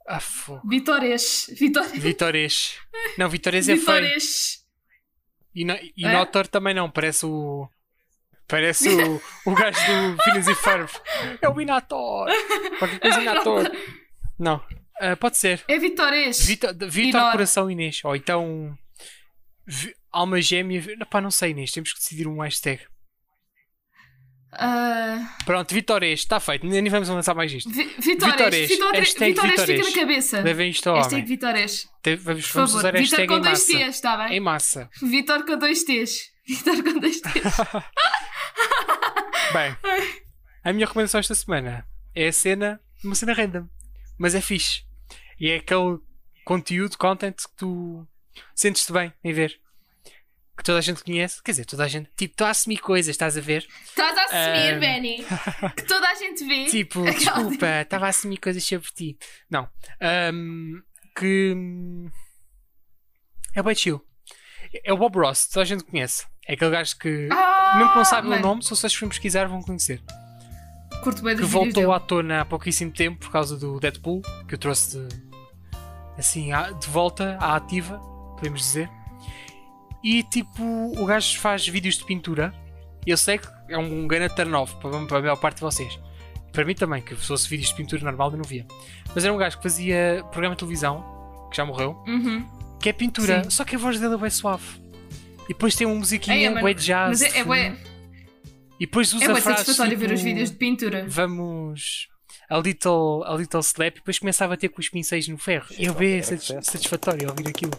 [SPEAKER 2] Ah, fogo.
[SPEAKER 1] Vitores. Vitor...
[SPEAKER 2] Vitores. Não, Vitores é feio.
[SPEAKER 1] Vitores.
[SPEAKER 2] E, no, e
[SPEAKER 1] É?
[SPEAKER 2] Notor também não, parece o. Parece o, o gajo do Finas e Ferb. É o Inator. Qualquer coisa Inator. Não. Ah, pode ser.
[SPEAKER 1] É Vitores.
[SPEAKER 2] Vitor, Vitor. Coração Inês. Ou então. Vi- Alma Gêmea. Pá, não sei, Inês. Temos que decidir um hashtag.
[SPEAKER 1] Ah,
[SPEAKER 2] Pronto, Vitórias, está feito. Nem vamos avançar mais isto.
[SPEAKER 1] Vi-. Vitórias,
[SPEAKER 2] Hashtag
[SPEAKER 1] Vitórias fica na cabeça.
[SPEAKER 2] Levem isto ao
[SPEAKER 1] Hashtag.
[SPEAKER 2] Te- Vamos, vamos usar
[SPEAKER 1] Vitor
[SPEAKER 2] hashtag
[SPEAKER 1] com
[SPEAKER 2] em
[SPEAKER 1] dois. T's, está bem?
[SPEAKER 2] Em massa.
[SPEAKER 1] Vitor com dois T's. Vitor com dois T's.
[SPEAKER 2] Bem, a minha recomendação esta semana é a cena, uma cena random, mas é fixe. E é aquele conteúdo, content que tu sentes-te bem em ver. Que toda a gente conhece. Quer dizer, toda a gente. Tipo, estou a assumir coisas, estás a ver?
[SPEAKER 1] Estás a assumir,
[SPEAKER 2] Ah.
[SPEAKER 1] Benny. Que toda a gente vê.
[SPEAKER 2] Tipo,
[SPEAKER 1] Aquela-
[SPEAKER 2] desculpa, estava a assumir coisas sobre ti. Não. Ahm, que. hum, É bem chill. É o Bob Ross, toda a gente conhece. É aquele gajo que.
[SPEAKER 1] Ah,
[SPEAKER 2] mesmo que não sabe o nome, se vocês forem pesquisar, vão conhecer.
[SPEAKER 1] Curto bem
[SPEAKER 2] que voltou à tona há pouquíssimo tempo por causa do Deadpool, que eu trouxe de, assim, de volta à ativa, podemos dizer. E tipo, o gajo faz vídeos de pintura. Eu sei que é um, um grande turn-off para, para a maior parte de vocês. Para mim também, que se fosse vídeos de pintura normal eu não via. Mas era um gajo que fazia programa de televisão, que já morreu,
[SPEAKER 1] Uhum.
[SPEAKER 2] que é pintura,
[SPEAKER 1] Sim.
[SPEAKER 2] só que a voz dele é bem suave. E depois tem uma musiquinha,
[SPEAKER 1] É,
[SPEAKER 2] é,
[SPEAKER 1] mano,
[SPEAKER 2] jazz.
[SPEAKER 1] Mas é, é,
[SPEAKER 2] de fundo. E depois usa
[SPEAKER 1] é bem
[SPEAKER 2] frases
[SPEAKER 1] satisfatório ver
[SPEAKER 2] tipo,
[SPEAKER 1] os vídeos de pintura.
[SPEAKER 2] Vamos a little, a little slap e depois começa a bater com os pincéis no ferro. Eu bem satis- satisfatório ouvir aquilo.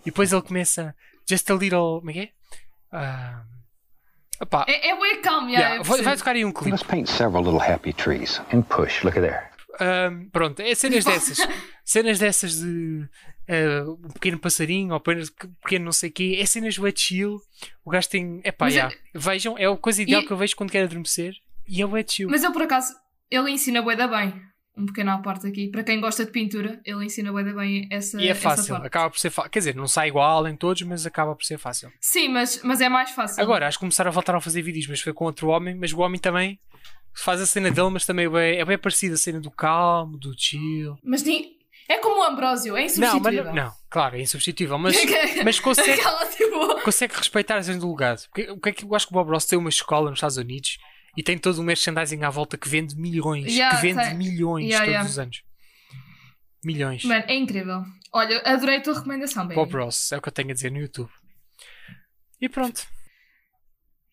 [SPEAKER 2] E depois ele começa just a little. Como é que é? Opá,
[SPEAKER 1] É, é bué calmo,
[SPEAKER 2] yeah,
[SPEAKER 1] eu
[SPEAKER 2] vai, vai tocar aí um clipe.
[SPEAKER 4] Let's paint several little happy trees and push. Look at there.
[SPEAKER 2] Ahm, pronto, é cenas dessas. cenas dessas de ah, um pequeno passarinho ou apenas um pequeno não sei o quê. É cenas wet chill. O gajo tem. Epá,
[SPEAKER 1] Mas
[SPEAKER 2] yeah. Vejam, é a coisa ideal
[SPEAKER 1] E-
[SPEAKER 2] que eu vejo quando quero adormecer. E é wet chill.
[SPEAKER 1] Mas ele, por acaso, ele ensina bué da bem. Um pequeno à parte aqui. Para quem gosta de pintura, ele ensina bué da bem essa
[SPEAKER 2] E é fácil, acaba por ser fácil. Quer dizer, não sai igual em todos, mas acaba por ser fácil.
[SPEAKER 1] Sim, mas, mas é mais fácil.
[SPEAKER 2] Agora, acho que começaram a voltar a fazer vídeos, mas foi com outro homem, mas o homem também faz a cena dele, mas também é bem, é bem parecida a cena do calmo, do chill.
[SPEAKER 1] Mas nem... é como o Ambrósio, é
[SPEAKER 2] Não, mas
[SPEAKER 1] insubstituível.
[SPEAKER 2] não, claro, é insubstituível, mas, mas consegue,
[SPEAKER 1] tipo...
[SPEAKER 2] consegue respeitar as vezes do lugar. Porque, o que é que eu acho que o Bob Ross tem uma escola nos Estados Unidos e tem todo um merchandising à volta que vende milhões,
[SPEAKER 1] Yeah,
[SPEAKER 2] que vende
[SPEAKER 1] tem.
[SPEAKER 2] milhões
[SPEAKER 1] Yeah,
[SPEAKER 2] todos
[SPEAKER 1] yeah.
[SPEAKER 2] os anos. Milhões.
[SPEAKER 1] Mano, é incrível. Olha, adorei a tua recomendação, baby.
[SPEAKER 2] Bob Ross, é o que eu tenho a dizer no YouTube. E pronto.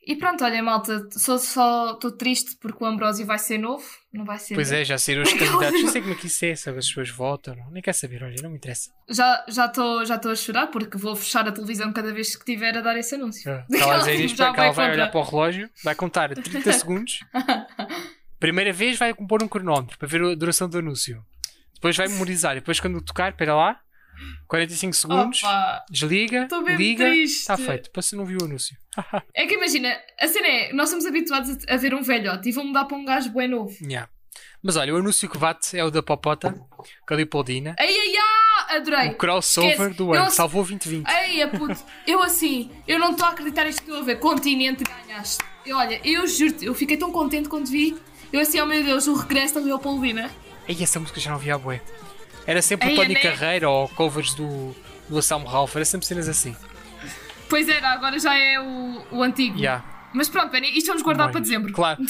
[SPEAKER 1] E pronto, olha, malta, sou só estou triste porque o Ambrósio vai ser novo, não vai ser.
[SPEAKER 2] Pois é, já saíram os candidatos. Não sei como é que isso é, se as pessoas votam. Não. Nem quer saber, olha, não me interessa.
[SPEAKER 1] Já já estou já estou a chorar porque vou fechar a televisão cada vez que tiver a dar esse anúncio.
[SPEAKER 2] Ela, dizer
[SPEAKER 1] Tipo,
[SPEAKER 2] isto,
[SPEAKER 1] já
[SPEAKER 2] que ela
[SPEAKER 1] vai
[SPEAKER 2] olhar para o relógio, vai contar 30 segundos. Primeira vez vai pôr um cronómetro para ver a duração do anúncio. Depois vai memorizar. E depois quando tocar, espera lá, 45 segundos,
[SPEAKER 1] Opa.
[SPEAKER 2] desliga, liga, está feito. Depois você não viu o anúncio.
[SPEAKER 1] É que imagina, a cena é, nós estamos habituados a, a ver um velhote e vão mudar para um gajo bem novo.
[SPEAKER 2] Yeah. Mas olha, o anúncio que bate é o da Popota, com a.
[SPEAKER 1] Ai ai ai, adorei.
[SPEAKER 2] O crossover
[SPEAKER 1] Esquece.
[SPEAKER 2] do
[SPEAKER 1] Eu-
[SPEAKER 2] ano, salvou 2020.
[SPEAKER 1] Ai, puto, eu assim, eu não estou a acreditar isto que estou a ver. Continente ganhaste. E olha, eu juro-te, eu fiquei tão contente quando vi. Eu assim, oh meu Deus, o regresso da Leopoldina.
[SPEAKER 2] Ei, essa música já não via a bué. Era sempre o Tony
[SPEAKER 1] né?
[SPEAKER 2] Carreira ou covers do, do Anselmo Ralph. Era sempre cenas assim.
[SPEAKER 1] Pois era, agora já é o, o antigo.
[SPEAKER 2] Yeah.
[SPEAKER 1] Mas pronto, isto vamos guardar
[SPEAKER 2] Bem,
[SPEAKER 1] para dezembro.
[SPEAKER 2] claro.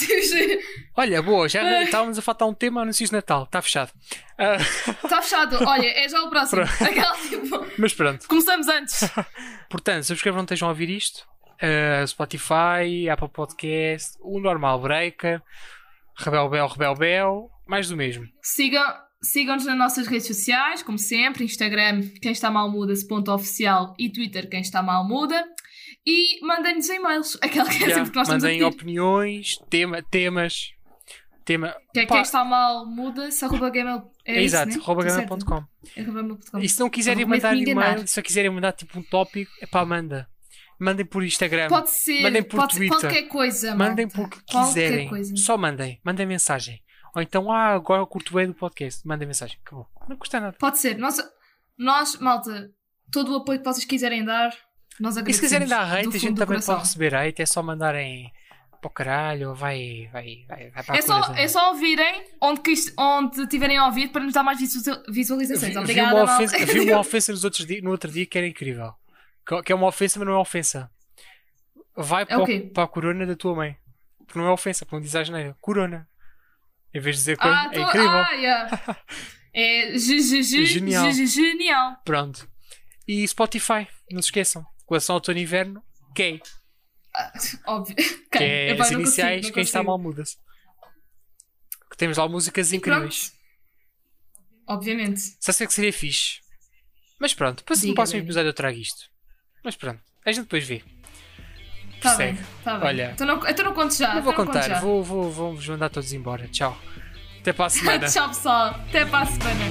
[SPEAKER 2] Olha, boa, já estávamos a faltar um tema anúncios de Natal. Está fechado. Ah,
[SPEAKER 1] Está fechado. Olha, é já o próximo. Aquela tipo.
[SPEAKER 2] mas pronto.
[SPEAKER 1] Começamos antes.
[SPEAKER 2] Portanto, subscrevam não estejam a ouvir isto. Ah, Spotify, Apple Podcast, o normal Breaker, Rebel Bel, Rebel Bel, mais do mesmo.
[SPEAKER 1] Sigam. Sigam-nos nas nossas redes sociais, como sempre, Instagram, quem está mal muda-se, ponto oficial, e Twitter, quem está mal muda. E mandem-nos e-mails, aquela que é
[SPEAKER 2] Yeah,
[SPEAKER 1] sempre que nós estamos a
[SPEAKER 2] mandem opiniões, tema, temas. Tema.
[SPEAKER 1] Que é quem está mal muda-se, arroba gmail. É
[SPEAKER 2] exato,
[SPEAKER 1] né?
[SPEAKER 2] arroba
[SPEAKER 1] Tá. É gmail.com.
[SPEAKER 2] E se não quiserem mandar e-mail, se só quiserem mandar tipo um tópico, é pá, manda. Mandem por Instagram.
[SPEAKER 1] Pode ser,
[SPEAKER 2] Mandem por
[SPEAKER 1] pode ser
[SPEAKER 2] Twitter.
[SPEAKER 1] qualquer coisa.
[SPEAKER 2] mandem por que quiserem. Só mandem. Mandem mensagem. Ou então, ah, agora eu curto bem do podcast. Mandem mensagem. Acabou. Não custa nada.
[SPEAKER 1] Pode ser. Nós, nós, malta, todo o apoio que vocês quiserem dar, nós
[SPEAKER 2] E
[SPEAKER 1] agradecemos.
[SPEAKER 2] se quiserem dar hate, a gente também
[SPEAKER 1] coração.
[SPEAKER 2] pode receber hate. É só mandarem para o caralho. Vai, vai, vai, vai para a
[SPEAKER 1] É só,
[SPEAKER 2] coisa.
[SPEAKER 1] é só ouvirem onde, que isto- onde tiverem a ouvir para nos dar mais visualiza- visualizações.
[SPEAKER 2] Vi- vi
[SPEAKER 1] Obrigada,
[SPEAKER 2] uma ofensa, vi uma ofensa nos outros no outro dia que era incrível. Que que é uma ofensa, mas não é ofensa. Vai para,
[SPEAKER 1] É o
[SPEAKER 2] o-
[SPEAKER 1] quê?
[SPEAKER 2] para a corona da tua mãe. Porque não é ofensa, porque não diz a geneira. Corona. Em vez de dizer coisa,
[SPEAKER 1] Ah,
[SPEAKER 2] é
[SPEAKER 1] tô-
[SPEAKER 2] incrível.
[SPEAKER 1] ah, yeah. É ge- ge- ge-
[SPEAKER 2] Genial.
[SPEAKER 1] ge- ge- genial.
[SPEAKER 2] Pronto. E Spotify, não se esqueçam. Coleção outono e inverno, gay.
[SPEAKER 1] Óbvio.
[SPEAKER 2] Que é
[SPEAKER 1] Epá,
[SPEAKER 2] as
[SPEAKER 1] consigo,
[SPEAKER 2] iniciais,
[SPEAKER 1] não
[SPEAKER 2] quem está
[SPEAKER 1] consigo.
[SPEAKER 2] mal muda-se. Que Temos lá músicas incríveis.
[SPEAKER 1] Obviamente.
[SPEAKER 2] Só sei que seria fixe. Mas pronto, depois no próximo episódio eu trago isto. Mas pronto, a gente depois vê.
[SPEAKER 1] Tá Segue.
[SPEAKER 2] bem,
[SPEAKER 1] tá bem.
[SPEAKER 2] Olha,
[SPEAKER 1] então não, não conto já.
[SPEAKER 2] Não vou
[SPEAKER 1] não
[SPEAKER 2] contar, vou, vou, vou mandar todos embora. Tchau. Até para a semana.
[SPEAKER 1] Tchau, pessoal. Até para a semana.